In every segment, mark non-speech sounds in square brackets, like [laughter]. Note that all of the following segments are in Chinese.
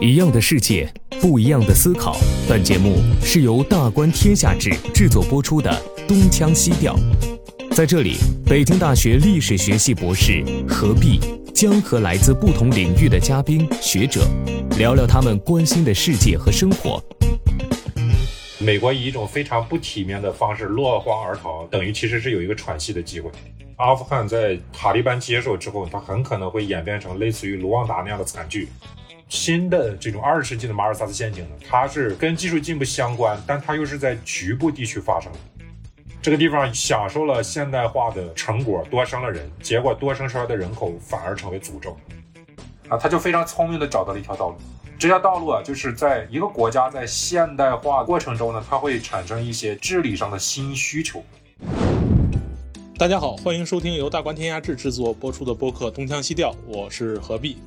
一样的世界，不一样的思考。本节目是由大观天下志制作播出的《东腔西调》。在这里，北京大学历史学系博士何必将和来自不同领域的嘉宾学者聊聊他们关心的世界和生活。美国以一种非常不体面的方式落荒而逃，等于其实是有一个喘息的机会。阿富汗在塔利班接手之后，它很可能会演变成类似于卢旺达那样的惨剧。新的这种二十世纪的马尔萨斯陷阱呢，它是跟技术进步相关，但它又是在局部地区发生的。这个地方享受了现代化的成果，多生了人，结果多生出来的人口反而成为诅咒。啊，他就非常聪明的找到了一条道路。这条道路啊，就是在一个国家在现代化过程中呢，它会产生一些治理上的新需求。大家好，欢迎收听由大观天下志制作播出的播客《东腔西调》，我是何必。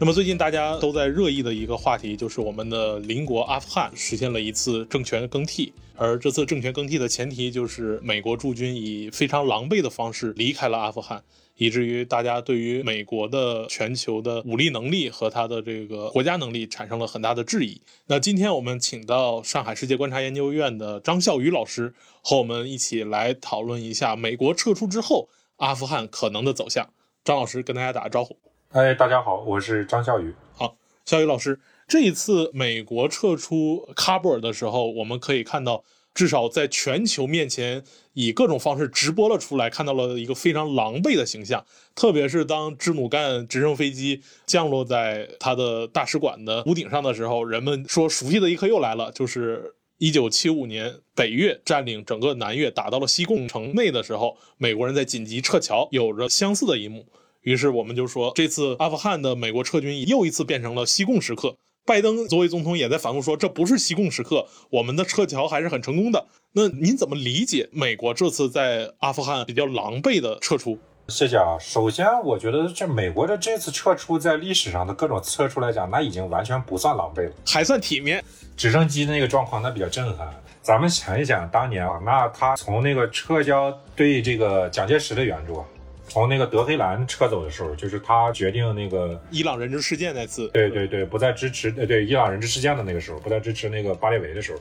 那么最近大家都在热议的一个话题，就是我们的邻国阿富汗实现了一次政权更替，而这次政权更替的前提就是美国驻军以非常狼狈的方式离开了阿富汗，以至于大家对于美国的全球的武力能力和他的这个国家能力产生了很大的质疑。那今天我们请到上海世界观察研究院的张孝宇老师和我们一起来讨论一下美国撤出之后阿富汗可能的走向。张老师跟大家打个招呼。哎，大家好，我是张笑宇。好，笑宇老师，这一次美国撤出喀布尔的时候，我们可以看到，至少在全球面前以各种方式直播了出来，看到了一个非常狼狈的形象。特别是当支努干直升飞机降落在他的大使馆的屋顶上的时候，人们说熟悉的一刻又来了，就是一九七五年北越占领整个南越，打到了西贡城内的时候，美国人在紧急撤侨，有着相似的一幕。于是我们就说，这次阿富汗的美国撤军又一次变成了西贡时刻。拜登作为总统也在反复说，这不是西贡时刻，我们的撤侨还是很成功的。那您怎么理解美国这次在阿富汗比较狼狈的撤出？谢谢啊。首先，我觉得这美国的这次撤出，在历史上的各种撤出来讲，那已经完全不算狼狈了，还算体面。直升机那个状况，那比较震撼。咱们想一想，当年啊，那他从那个撤销对这个蒋介石的援助啊。从那个德黑兰撤走的时候，就是他决定那个伊朗人质事件那次，对对对，不再支持，呃对伊朗人质事件的那个时候，不再支持那个巴列维的时候，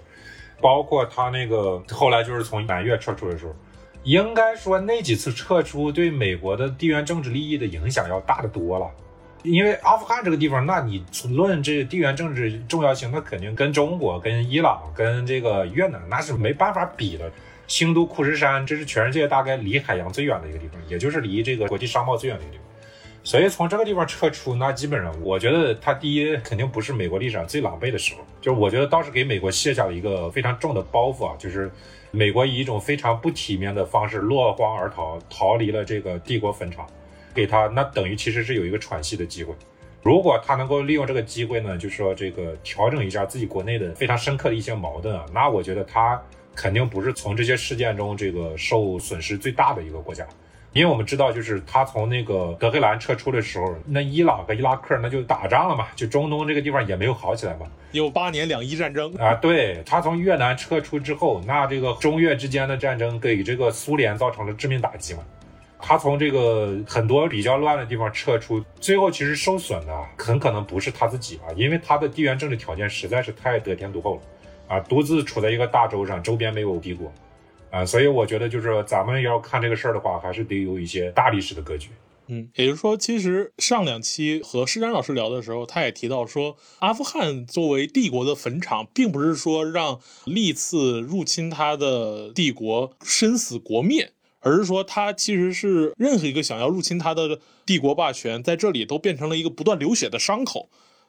包括他那个后来就是从南越撤出的时候，应该说那几次撤出对美国的地缘政治利益的影响要大得多了，因为阿富汗这个地方，那你论这地缘政治重要性，那肯定跟中国、跟伊朗、跟这个越南那是没办法比的。新都库什山，这是全世界大概离海洋最远的一个地方，也就是离这个国际商贸最远的一个地方。所以从这个地方撤出，那基本上我觉得它第一肯定不是美国历史上最狼狈的时候，就是我觉得当时给美国卸下了一个非常重的包袱啊，就是美国以一种非常不体面的方式落荒而逃，逃离了这个帝国坟场，给他那等于其实是有一个喘息的机会。如果他能够利用这个机会呢，就是说这个调整一下自己国内的非常深刻的一些矛盾啊，那我觉得他。肯定不是从这些事件中这个受损失最大的一个国家，因为我们知道，就是他从那个德黑兰撤出的时候，那伊朗和伊拉克那就打仗了嘛，就中东这个地方也没有好起来嘛。有八年两伊战争啊，对他从越南撤出之后，那这个中越之间的战争给这个苏联造成了致命打击嘛。他从这个很多比较乱的地方撤出，最后其实受损的很可能不是他自己啊，因为他的地缘政治条件实在是太得天独厚了。啊，独自处在一个大洲上，周边没有敌国，啊，所以我觉得就是咱们要看这个事儿的话，还是得有一些大历史的格局。嗯，也就是说，其实上两期和施展老师聊的时候，他也提到说，阿富汗作为帝国的坟场，并不是说让历次入侵他的帝国身死国灭，而是说他其实是任何一个想要入侵他的帝国霸权，在这里都变成了一个不断流血的伤口。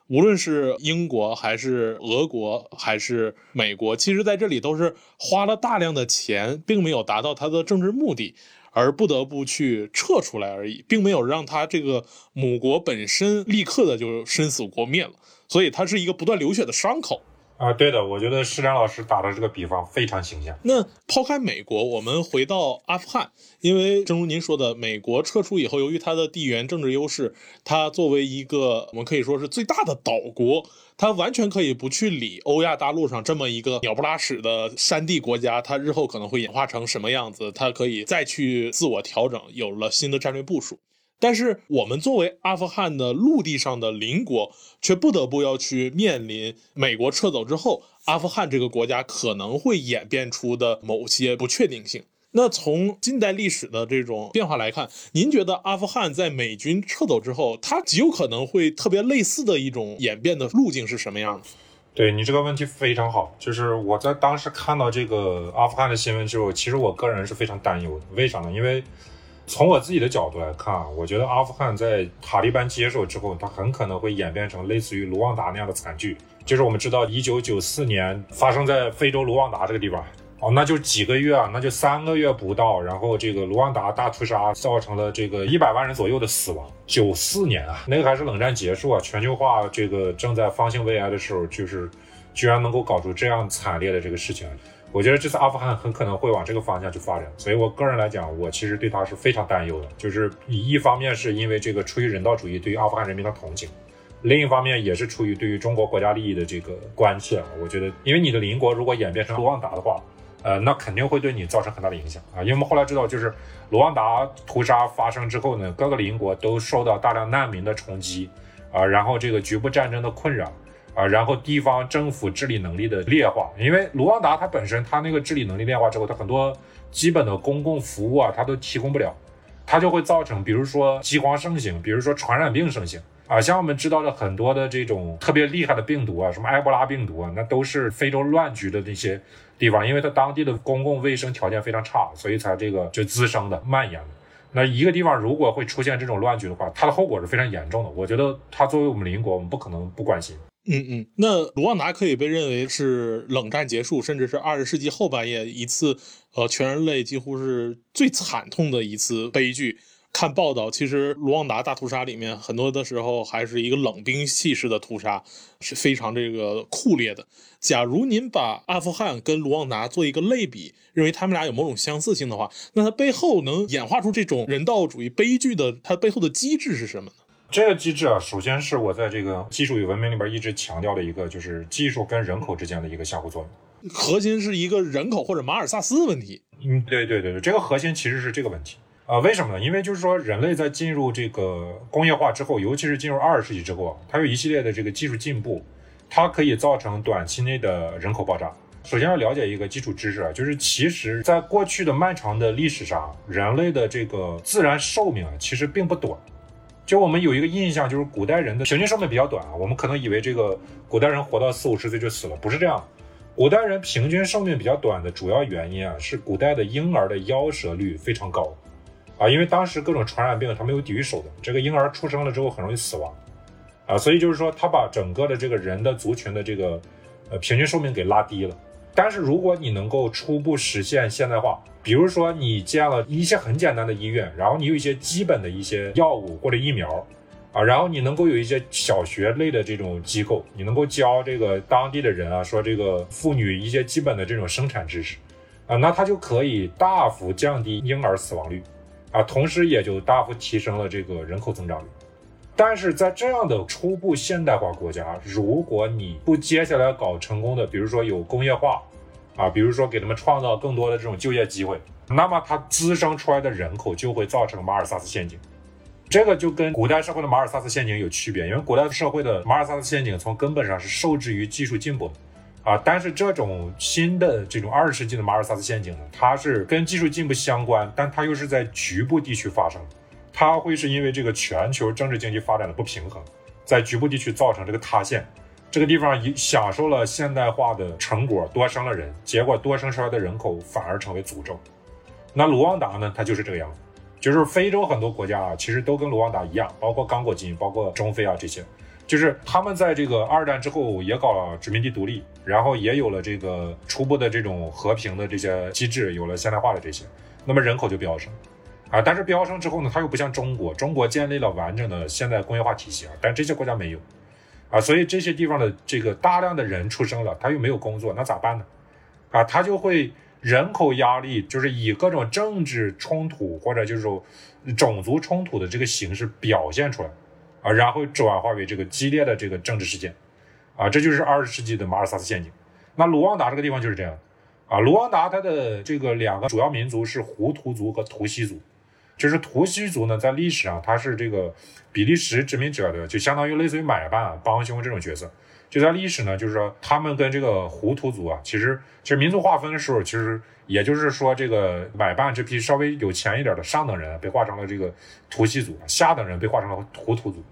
无论是英国还是俄国还是美国，其实在这里都是花了大量的钱，并没有达到他的政治目的，而不得不去撤出来而已，并没有让他这个母国本身立刻的就生死国灭了。所以它是一个不断流血的伤口。啊，对的，我觉得施展老师打的这个比方非常形象。那抛开美国，我们回到阿富汗，因为正如您说的，美国撤出以后，由于它的地缘政治优势，它作为一个我们可以说是最大的岛国，它完全可以不去理欧亚大陆上这么一个鸟不拉屎的山地国家，它日后可能会演化成什么样子，它可以再去自我调整，有了新的战略部署。但是我们作为阿富汗的陆地上的邻国，却不得不要去面临美国撤走之后，阿富汗这个国家可能会演变出的某些不确定性。那从近代历史的这种变化来看，您觉得阿富汗在美军撤走之后，它极有可能会特别类似的一种演变的路径是什么样的？对你这个问题非常好，就是我在当时看到这个阿富汗的新闻之后，其实我个人是非常担忧的。为啥呢？因为从我自己的角度来看啊，我觉得阿富汗在塔利班接手之后，它很可能会演变成类似于卢旺达那样的惨剧。就是我们知道，一九九四年发生在非洲卢旺达这个地方。哦，那就几个月啊，那就三个月不到，然后这个卢旺达大屠杀造成了这个一百万人左右的死亡。九四年啊，那个还是冷战结束啊，全球化这个正在方兴未艾的时候，就是居然能够搞出这样惨烈的这个事情。我觉得这次阿富汗很可能会往这个方向去发展，所以我个人来讲，我其实对他是非常担忧的。就是一方面是因为这个出于人道主义对于阿富汗人民的同情，另一方面也是出于对于中国国家利益的这个关切。我觉得，因为你的邻国如果演变成卢旺达的话。呃，那肯定会对你造成很大的影响啊，因为我们后来知道，就是卢旺达屠杀发生之后呢，各个邻国都受到大量难民的冲击，啊，然后这个局部战争的困扰，啊，然后地方政府治理能力的劣化，因为卢旺达它本身它那个治理能力劣化之后，它很多基本的公共服务啊，它都提供不了，它就会造成，比如说饥荒盛行，比如说传染病盛行。啊，像我们知道的很多的这种特别厉害的病毒啊，什么埃博拉病毒啊，那都是非洲乱局的那些地方，因为它当地的公共卫生条件非常差，所以才这个就滋生的蔓延的。那一个地方如果会出现这种乱局的话，它的后果是非常严重的。我觉得它作为我们邻国，我们不可能不关心。嗯嗯，那卢旺达可以被认为是冷战结束，甚至是二十世纪后半叶一次呃全人类几乎是最惨痛的一次悲剧。看报道，其实卢旺达大屠杀里面很多的时候还是一个冷兵器式的屠杀，是非常这个酷烈的。假如您把阿富汗跟卢旺达做一个类比，认为他们俩有某种相似性的话，那它背后能演化出这种人道主义悲剧的，它背后的机制是什么？这个机制啊，首先是我在这个技术与文明里边一直强调的一个，就是技术跟人口之间的一个相互作用，核心是一个人口或者马尔萨斯问题。嗯，对对对对，这个核心其实是这个问题。啊，为什么呢？因为就是说，人类在进入这个工业化之后，尤其是进入二十世纪之后，它有一系列的这个技术进步，它可以造成短期内的人口爆炸。首先要了解一个基础知识啊，就是其实在过去的漫长的历史上，人类的这个自然寿命啊，其实并不短。就我们有一个印象，就是古代人的平均寿命比较短啊，我们可能以为这个古代人活到四五十岁就死了，不是这样。古代人平均寿命比较短的主要原因啊，是古代的婴儿的夭折率非常高。啊，因为当时各种传染病它没有抵御手段，这个婴儿出生了之后很容易死亡，啊，所以就是说他把整个的这个人的族群的这个呃平均寿命给拉低了。但是如果你能够初步实现现代化，比如说你建了一些很简单的医院，然后你有一些基本的一些药物或者疫苗，啊，然后你能够有一些小学类的这种机构，你能够教这个当地的人啊，说这个妇女一些基本的这种生产知识，啊，那它就可以大幅降低婴儿死亡率。啊，同时也就大幅提升了这个人口增长率。但是在这样的初步现代化国家，如果你不接下来搞成功的，比如说有工业化，啊，比如说给他们创造更多的这种就业机会，那么它滋生出来的人口就会造成马尔萨斯陷阱。这个就跟古代社会的马尔萨斯陷阱有区别，因为古代社会的马尔萨斯陷阱从根本上是受制于技术进步。啊，但是这种新的这种二十世纪的马尔萨斯陷阱呢，它是跟技术进步相关，但它又是在局部地区发生，它会是因为这个全球政治经济发展的不平衡，在局部地区造成这个塌陷，这个地方一享受了现代化的成果，多生了人，结果多生出来的人口反而成为诅咒。那卢旺达呢，它就是这个样子，就是非洲很多国家啊，其实都跟卢旺达一样，包括刚果金，包括中非啊这些。就是他们在这个二战之后也搞了殖民地独立，然后也有了这个初步的这种和平的这些机制，有了现代化的这些，那么人口就飙升，啊，但是飙升之后呢，它又不像中国，中国建立了完整的现代工业化体系啊，但这些国家没有，啊，所以这些地方的这个大量的人出生了，他又没有工作，那咋办呢？啊，他就会人口压力，就是以各种政治冲突或者就是种族冲突的这个形式表现出来。啊，然后转化为这个激烈的这个政治事件，啊，这就是二十世纪的马尔萨斯陷阱。那卢旺达这个地方就是这样，啊，卢旺达它的这个两个主要民族是胡图族和图西族，就是图西族呢，在历史上他是这个比利时殖民者的，就相当于类似于买办、帮凶这种角色。就在历史呢，就是说他们跟这个胡图族啊，其实其实民族划分的时候，其实也就是说这个买办这批稍微有钱一点的上等人被划成了这个图西族，下等人被划成了胡图族。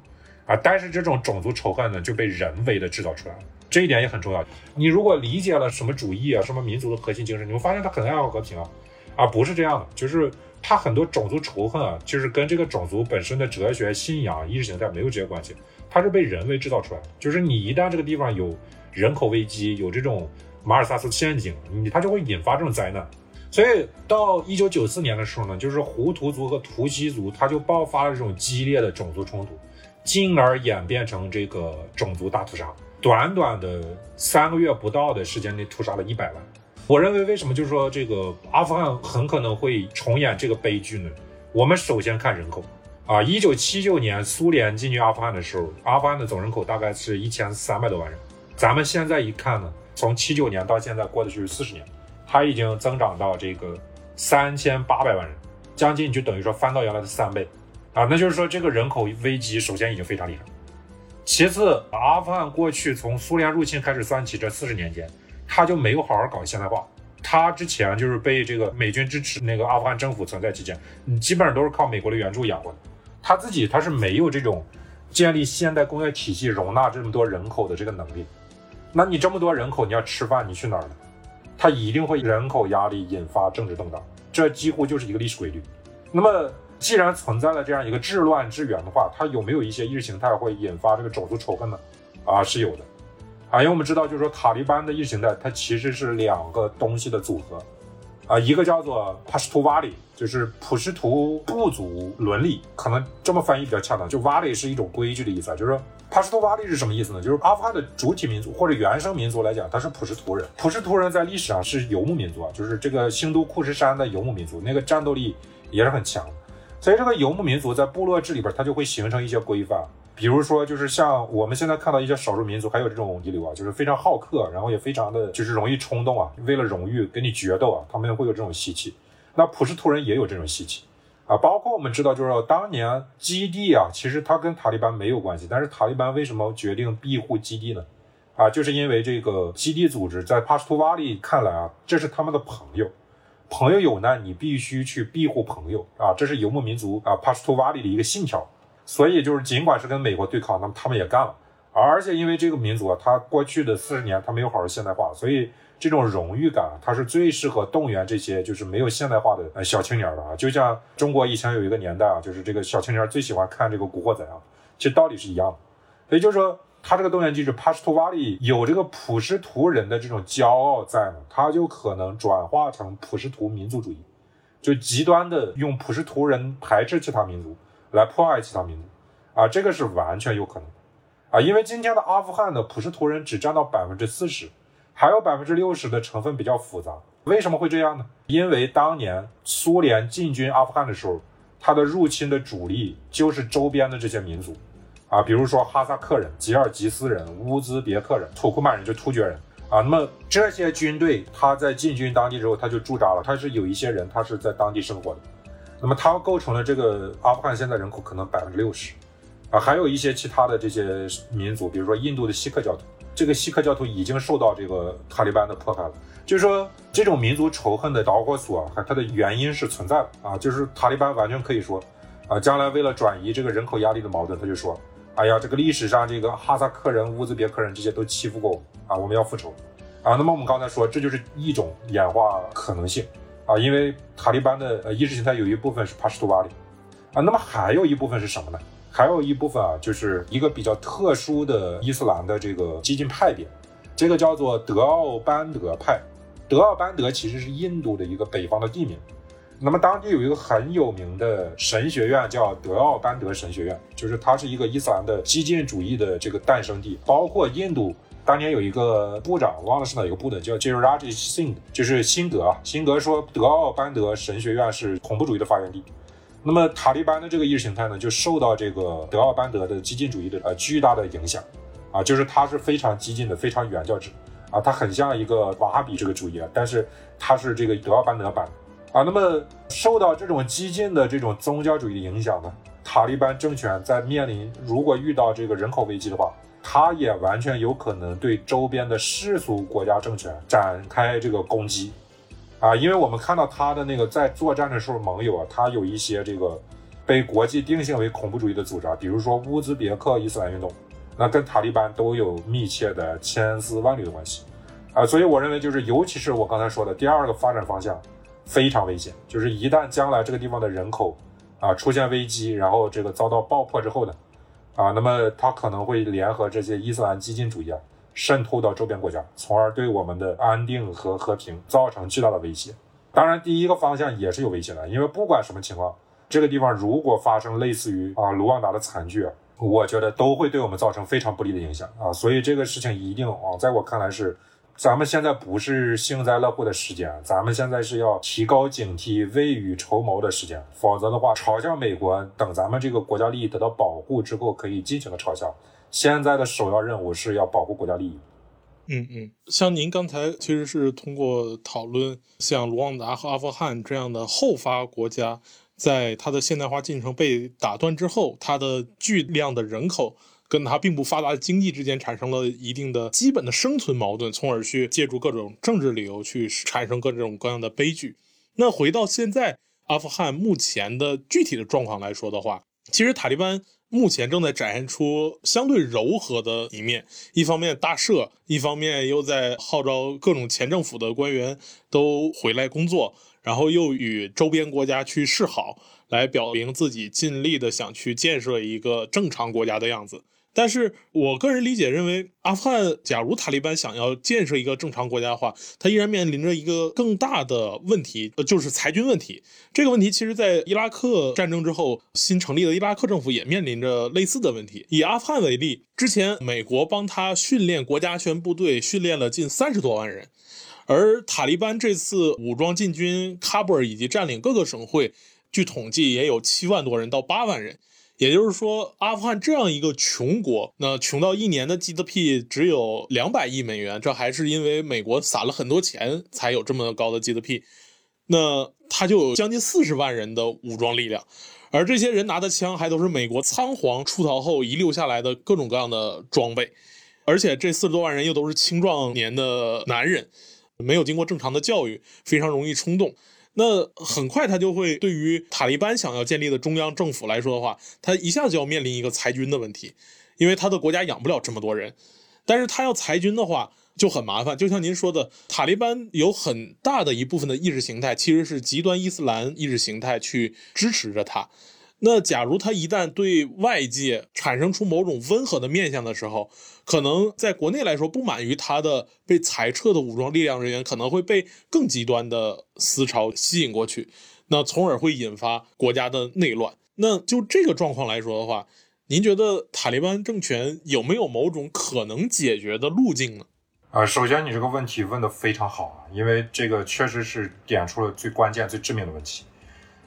啊，但是这种种族仇恨呢，就被人为的制造出来了，这一点也很重要。你如果理解了什么主义啊，什么民族的核心精神，你会发现他很爱好和平啊，啊，不是这样的，就是他很多种族仇恨啊，就是跟这个种族本身的哲学、信仰、意识形态没有直接关系，它是被人为制造出来的。就是你一旦这个地方有人口危机，有这种马尔萨斯陷阱，你它就会引发这种灾难。所以到一九九四年的时候呢，就是胡图族和图西族，它就爆发了这种激烈的种族冲突。进而演变成这个种族大屠杀，短短的三个月不到的时间内屠杀了一百万。我认为，为什么就是说这个阿富汗很可能会重演这个悲剧呢？我们首先看人口啊，一九七九年苏联进军阿富汗的时候，阿富汗的总人口大概是一千三百多万人。咱们现在一看呢，从七九年到现在过的是四十年，它已经增长到这个三千八百万人，将近就等于说翻到原来的三倍。啊，那就是说这个人口危机首先已经非常厉害。其次，阿富汗过去从苏联入侵开始算起，这四十年间，他就没有好好搞现代化。他之前就是被这个美军支持，那个阿富汗政府存在期间，你基本上都是靠美国的援助养活的。他自己他是没有这种建立现代工业体系、容纳这么多人口的这个能力。那你这么多人口，你要吃饭，你去哪儿呢？他一定会人口压力引发政治动荡，这几乎就是一个历史规律。那么。既然存在了这样一个治乱之源的话，它有没有一些意识形态会引发这个种族仇恨呢？啊，是有的，啊，因为我们知道，就是说塔利班的意识形态，它其实是两个东西的组合，啊，一个叫做帕什图瓦里，就是普什图部族伦理，可能这么翻译比较恰当，就瓦里是一种规矩的意思啊，就是说帕什图瓦里是什么意思呢？就是阿富汗的主体民族或者原生民族来讲，它是普什图人，普什图人在历史上是游牧民族啊，就是这个兴都库什山的游牧民族，那个战斗力也是很强。所以这个游牧民族在部落制里边，它就会形成一些规范，比如说就是像我们现在看到一些少数民族，还有这种遗留啊，就是非常好客，然后也非常的就是容易冲动啊，为了荣誉跟你决斗啊，他们会有这种习气。那普什图人也有这种习气啊，包括我们知道，就是说当年基地啊，其实它跟塔利班没有关系，但是塔利班为什么决定庇护基地呢？啊，就是因为这个基地组织在帕什图瓦里看来啊，这是他们的朋友。朋友有难，你必须去庇护朋友啊！这是游牧民族啊帕什图瓦里的一个信条。所以就是尽管是跟美国对抗，那么他们也干了。而且因为这个民族啊，他过去的四十年他没有好好现代化，所以这种荣誉感，它是最适合动员这些就是没有现代化的呃小青年。的啊。就像中国以前有一个年。代啊，就是这个小青年。最喜欢看这个古惑仔啊，其实道理是一样的。所以就是说。他这个动员机制，帕什图瓦里有这个普什图人的这种骄傲在呢，他就可能转化成普什图民族主义，就极端的用普什图人排斥其他民族来迫害其他民族，啊，这个是完全有可能，啊，因为今天的阿富汗的普什图人只占到百分之四十，还有百分之六十的成分比较复杂。为什么会这样呢？因为当年苏联进军阿富汗的时候，他的入侵的主力就是周边的这些民族。啊，比如说哈萨克人、吉尔吉斯人、乌兹别克人、土库曼人，就突厥人啊。那么这些军队，他在进军当地之后，他就驻扎了。他是有一些人，他是在当地生活的。那么他构成了这个阿富汗现在人口可能百分之六十啊。还有一些其他的这些民族，比如说印度的锡克教徒，这个锡克教徒已经受到这个塔利班的迫害了。就是说，这种民族仇恨的导火索和它的原因是存在的啊。就是塔利班完全可以说啊，将来为了转移这个人口压力的矛盾，他就说。哎呀，这个历史上这个哈萨克人、乌兹别克人这些都欺负过我们啊，我们要复仇啊。那么我们刚才说，这就是一种演化可能性啊，因为塔利班的呃意识形态有一部分是帕什图瓦里啊，那么还有一部分是什么呢？还有一部分啊，就是一个比较特殊的伊斯兰的这个激进派别，这个叫做德奥班德派。德奥班德其实是印度的一个北方的地名。那么当地有一个很有名的神学院，叫德奥班德神学院，就是它是一个伊斯兰的激进主义的这个诞生地。包括印度当年有一个部长，我忘了是哪一个部的，叫 j e r a j Singh，就是辛格啊。辛格说德奥班德神学院是恐怖主义的发源地。那么塔利班的这个意识形态呢，就受到这个德奥班德的激进主义的呃巨大的影响啊，就是它是非常激进的，非常原教旨啊，它很像一个瓦哈比这个主义啊，但是它是这个德奥班德版。啊。那么受到这种激进的这种宗教主义的影响呢，塔利班政权在面临如果遇到这个人口危机的话，他也完全有可能对周边的世俗国家政权展开这个攻击。啊，因为我们看到他的那个在作战的时候，盟友啊，他有一些这个被国际定性为恐怖主义的组织啊，比如说乌兹别克伊斯兰运动，那跟塔利班都有密切的千丝万缕的关系，啊，所以我认为就是，尤其是我刚才说的第二个发展方向，非常危险，就是一旦将来这个地方的人口啊出现危机，然后这个遭到爆破之后呢，啊，那么他可能会联合这些伊斯兰激进主义啊。渗透到周边国家，从而对我们的安定和和平造成巨大的威胁。当然，第一个方向也是有威胁的，因为不管什么情况，这个地方如果发生类似于啊卢旺达的惨剧，啊我觉得都会对我们造成非常不利的影响啊。所以这个事情一定啊，在我看来是，咱们现在不是幸灾乐祸的时间，咱们现在是要提高警惕、未雨绸缪的时间。否则的话，嘲笑美国，等咱们这个国家利益得到保护之后，可以尽情的嘲笑。现在的首要任务是要保护国家利益。嗯嗯，像您刚才其实是通过讨论像卢旺达和阿富汗这样的后发国家，在它的现代化进程被打断之后，它的巨量的人口跟它并不发达的经济之间产生了一定的基本的生存矛盾，从而去借助各种政治理由去产生各种各样的悲剧。那回到现在阿富汗目前的具体的状况来说的话，其实塔利班。目前正在展现出相对柔和的一面，一方面大赦，一方面又在号召各种前政府的官员都回来工作，然后又与周边国家去示好，来表明自己尽力的想去建设一个正常国家的样子。但是我个人理解认为，阿富汗假如塔利班想要建设一个正常国家的话，他依然面临着一个更大的问题，呃，就是裁军问题。这个问题其实，在伊拉克战争之后新成立的伊拉克政府也面临着类似的问题。以阿富汗为例，之前美国帮他训练国家安全部队，训练了近三十多万人，而塔利班这次武装进军喀布尔以及占领各个省会，据统计也有七万多人到八万人。也就是说，阿富汗这样一个穷国，那穷到一年的 GDP 只有两百亿美元，这还是因为美国撒了很多钱才有这么高的 GDP。那他就有将近四十万人的武装力量，而这些人拿的枪还都是美国仓皇出逃后遗留下来的各种各样的装备，而且这四十多万人又都是青壮年的男人，没有经过正常的教育，非常容易冲动。那很快，他就会对于塔利班想要建立的中央政府来说的话，他一下子就要面临一个裁军的问题，因为他的国家养不了这么多人。但是他要裁军的话就很麻烦，就像您说的，塔利班有很大的一部分的意识形态其实是极端伊斯兰意识形态去支持着他。那假如他一旦对外界产生出某种温和的面相的时候，可能在国内来说不满于他的被裁撤的武装力量人员，可能会被更极端的思潮吸引过去，那从而会引发国家的内乱。那就这个状况来说的话，您觉得塔利班政权有没有某种可能解决的路径呢？啊，首先你这个问题问得非常好啊，因为这个确实是点出了最关键、最致命的问题。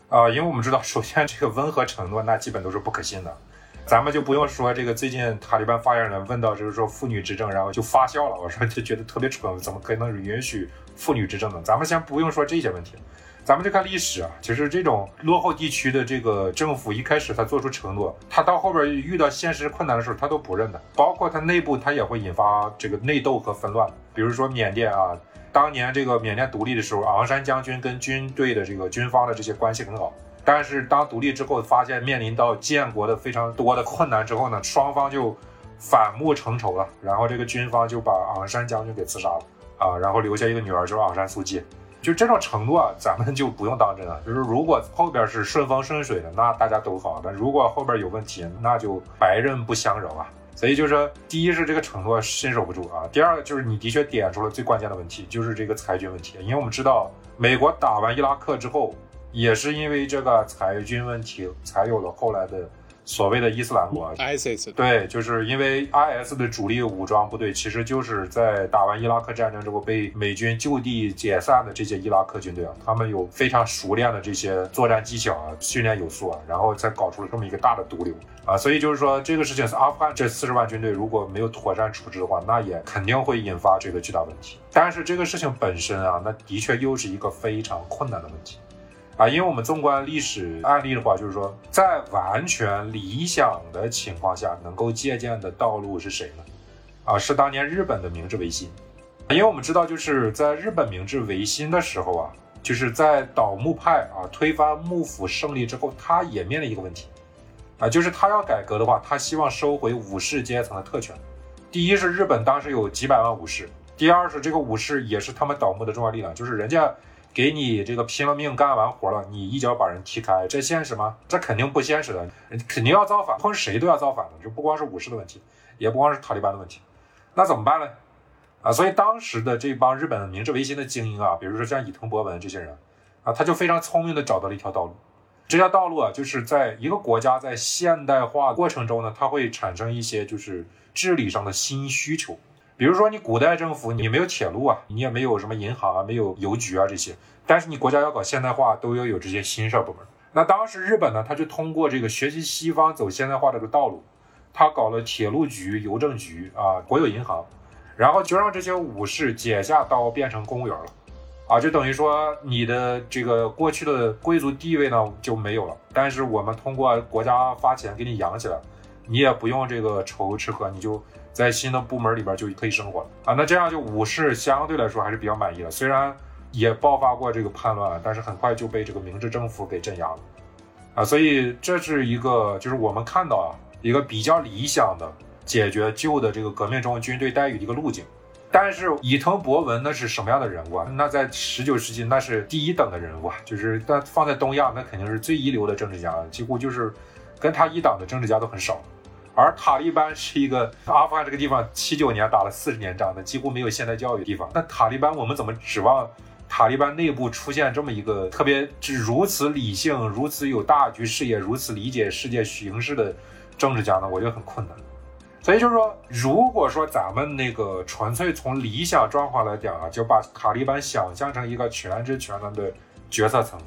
啊，因为我们知道，首先这个温和承诺那基本都是不可信的，咱们就不用说这个最近塔利班发言人问到就是说妇女执政，然后就发笑了，我说就觉得特别蠢，怎么可能允许妇女执政呢？咱们先不用说这些问题，咱们就看历史啊，其实这种落后地区的这个政府一开始他做出承诺，他到后边遇到现实困难的时候他都不认的，包括他内部他也会引发这个内斗和纷乱，比如说缅甸啊。当年这个缅甸独立的时候，昂山将军跟军队的这个军方的这些关系很好。但是当独立之后，发现面临到建国的非常多的困难之后呢，双方就反目成仇了。然后这个军方就把昂山将军给刺杀了。啊，然后留下一个女儿，就是昂山素季。就这种承诺，咱们就不用当真了。就是如果后边是顺风顺水的，那大家都好；但如果后边有问题，那就白刃不相饶啊。所以就是说，第一是这个承诺信守不住啊，第二个就是你的确点出了最关键的问题，就是这个裁军问题。因为我们知道，美国打完伊拉克之后，也是因为这个裁军问题，才有了后来的。所谓的伊斯兰国，ISIS，对，就是因为 IS 的主力武装部队，其实就是在打完伊拉克战争之后被美军就地解散的这些伊拉克军队啊，他们有非常熟练的这些作战技巧啊，训练有素啊，然后才搞出了这么一个大的毒瘤啊，所以就是说这个事情是阿富汗这四十万军队如果没有妥善处置的话，那也肯定会引发这个巨大问题。但是这个事情本身啊，那的确又是一个非常困难的问题。啊，因为我们纵观历史案例的话，就是说，在完全理想的情况下，能够借鉴的道路是谁呢？啊，是当年日本的明治维新。因为我们知道，就是在日本明治维新的时候啊，就是在倒幕派啊推翻幕府胜利之后，他也面临一个问题，啊，就是他要改革的话，他希望收回武士阶层的特权。第一是日本当时有几百万武士，第二是这个武士也是他们倒幕的重要力量，就是人家。给你这个拼了命干完活了，你一脚把人踢开，这现实吗？这肯定不现实的，肯定要造反，碰谁都要造反的，就不光是武士的问题，也不光是塔利班的问题，那怎么办呢？啊，所以当时的这帮日本明治维新的精英啊，比如说像伊藤博文这些人啊，他就非常聪明的找到了一条道路，这条道路啊，就是在一个国家在现代化过程中呢，它会产生一些就是治理上的新需求。比如说，你古代政府你没有铁路啊，你也没有什么银行啊，没有邮局啊这些，但是你国家要搞现代化，都要有这些新设部门。那当时日本呢，他就通过这个学习西方走现代化这个道路，他搞了铁路局、邮政局啊，国有银行，然后就让这些武士解下刀变成公务员了，啊，就等于说你的这个过去的贵族地位呢就没有了，但是我们通过国家发钱给你养起来，你也不用这个愁吃喝，你就。在新的部门里边就可以生活了啊，那这样就武士相对来说还是比较满意的，虽然也爆发过这个叛乱，但是很快就被这个明治政府给镇压了啊，所以这是一个就是我们看到啊一个比较理想的解决旧的这个革命中军队待遇的一个路径。但是伊藤博文那是什么样的人物啊？那在十九世纪那是第一等的人物啊，就是但放在东亚那肯定是最一流的政治家，几乎就是跟他一党的政治家都很少。而塔利班是一个阿富汗这个地方七九年打了四十年仗的，几乎没有现代教育的地方。那塔利班，我们怎么指望塔利班内部出现这么一个特别是如此理性、如此有大局视野、如此理解世界形势的政治家呢？我觉得很困难。所以就是说，如果说咱们那个纯粹从理想状况来讲啊，就把塔利班想象成一个全知全能的决策层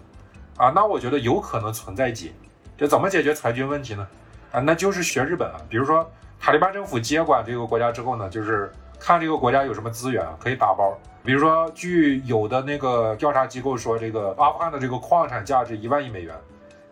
啊，那我觉得有可能存在解。这怎么解决裁军问题呢？啊，那就是学日本啊。比如说，塔利班政府接管这个国家之后呢，就是看这个国家有什么资源可以打包。比如说，据有的那个调查机构说，这个阿富汗的这个矿产价值一万亿美元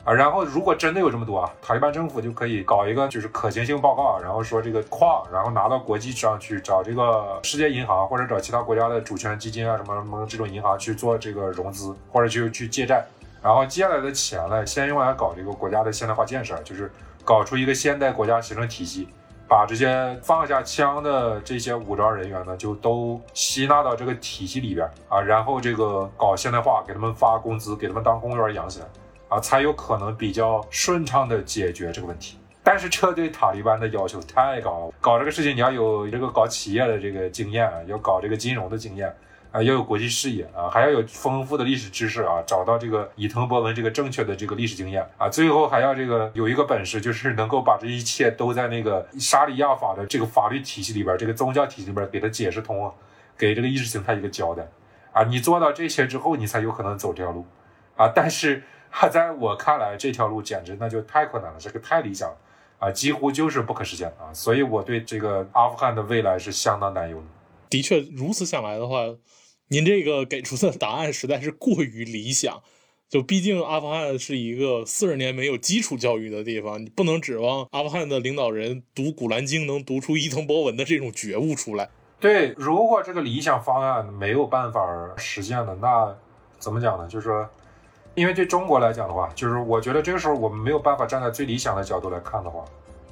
啊。然后，如果真的有这么多啊，塔利班政府就可以搞一个就是可行性报告，然后说这个矿，然后拿到国际上去找这个世界银行或者找其他国家的主权基金啊什么什么这种银行去做这个融资，或者去去借债，然后借来的钱呢，先用来搞这个国家的现代化建设，就是。搞出一个现代国家行政体系，把这些放下枪的这些武装人员呢，就都吸纳到这个体系里边啊，然后这个搞现代化，给他们发工资，给他们当公务员养起来啊，才有可能比较顺畅的解决这个问题。但是这对塔利班的要求太高了，搞这个事情你要有这个搞企业的这个经验，要搞这个金融的经验。啊，要有国际视野啊，还要有丰富的历史知识啊，找到这个伊藤博文这个正确的这个历史经验啊，最后还要这个有一个本事，就是能够把这一切都在那个沙里亚法的这个法律体系里边，这个宗教体系里边给他解释通啊，给这个意识形态一个交代啊。你做到这些之后，你才有可能走这条路啊。但是 [laughs] 啊在我看来，这条路简直那就太困难了，这个太理想了啊，几乎就是不可实现啊。所以我对这个阿富汗的未来是相当担忧的。的确，如此想来的话。您这个给出的答案实在是过于理想，就毕竟阿富汗是一个四十年没有基础教育的地方，你不能指望阿富汗的领导人读《古兰经》能读出伊藤博文的这种觉悟出来。对，如果这个理想方案没有办法实现的，那怎么讲呢？就是说，因为对中国来讲的话，就是我觉得这个时候我们没有办法站在最理想的角度来看的话，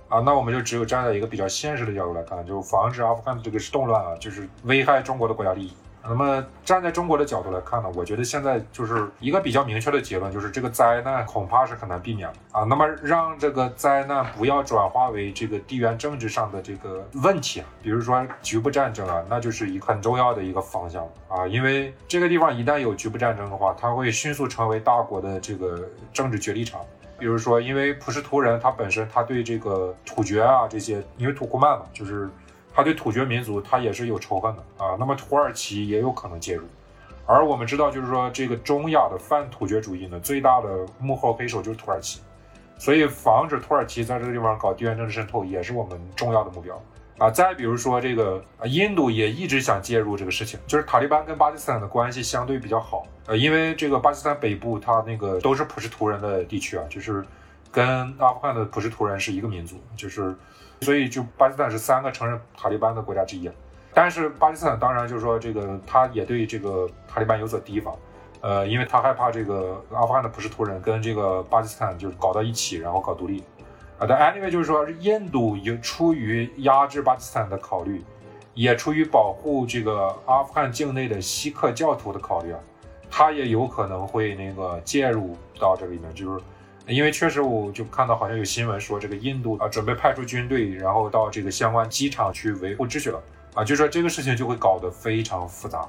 啊，那我们就只有站在一个比较现实的角度来看，就防止阿富汗的这个动乱啊，就是危害中国的国家利益。那么站在中国的角度来看呢，我觉得现在就是一个比较明确的结论，就是这个灾难恐怕是很难避免了啊。那么让这个灾难不要转化为这个地缘政治上的这个问题啊，比如说局部战争啊，那就是一个很重要的一个方向啊。因为这个地方一旦有局部战争的话，它会迅速成为大国的这个政治角力场。比如说，因为普什图人他本身他对这个突厥啊这些，因为土库曼嘛，就是。他对突厥民族，他也是有仇恨的啊。那么土耳其也有可能介入，而我们知道，就是说这个中亚的泛突厥主义呢，最大的幕后黑手就是土耳其，所以防止土耳其在这个地方搞地缘政治渗透，也是我们重要的目标。啊，再比如说这个啊，印度也一直想介入这个事情，就是塔利班跟巴基斯坦的关系相对比较好，呃，因为这个巴基斯坦北部它那个都是普什图人的地区啊，就是跟阿富汗的普什图人是一个民族，就是所以就巴基斯坦是三个承认塔利班的国家之一，但是巴基斯坦当然就是说这个他也对这个塔利班有所提防，呃，因为他害怕这个阿富汗的普什图人跟这个巴基斯坦就是搞到一起，然后搞独立。啊，但 anyway 就是说，印度有出于压制巴基斯坦的考虑，也出于保护这个阿富汗境内的锡克教徒的考虑啊，他也有可能会那个介入到这里面，就是因为确实我就看到好像有新闻说，这个印度啊准备派出军队，然后到这个相关机场去维护秩序了啊，就说这个事情就会搞得非常复杂。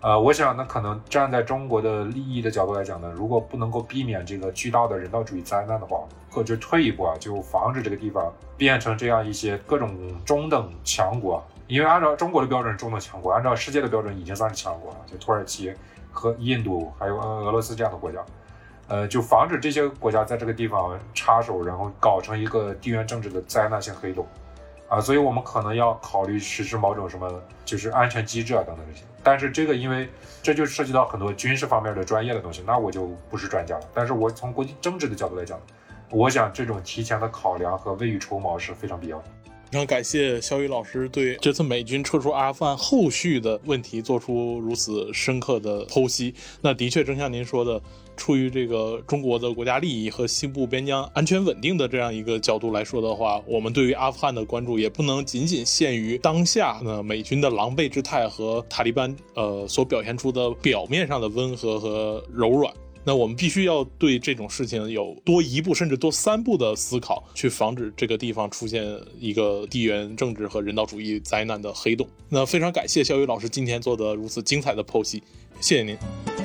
呃，我想，呢可能站在中国的利益的角度来讲呢，如果不能够避免这个巨大的人道主义灾难的话，或者退一步啊，就防止这个地方变成这样一些各种中等强国。因为按照中国的标准，中等强国；按照世界的标准，已经算是强国了。就土耳其和印度，还有俄罗斯这样的国家，呃，就防止这些国家在这个地方插手，然后搞成一个地缘政治的灾难性黑洞。啊，所以我们可能要考虑实施某种什么，就是安全机制啊，等等这些。但是这个，因为这就涉及到很多军事方面的专业的东西，那我就不是专家了。但是我从国际政治的角度来讲，我想这种提前的考量和未雨绸缪是非常必要的。非常感谢肖宇老师对这次美军撤出阿富汗后续的问题做出如此深刻的剖析。那的确，正像您说的。出于这个中国的国家利益和西部边疆安全稳定的这样一个角度来说的话，我们对于阿富汗的关注也不能仅仅限于当下呢美军的狼狈之态和塔利班呃所表现出的表面上的温和和柔软。那我们必须要对这种事情有多一步甚至多三步的思考，去防止这个地方出现一个地缘政治和人道主义灾难的黑洞。那非常感谢肖宇老师今天做的如此精彩的剖析，谢谢您。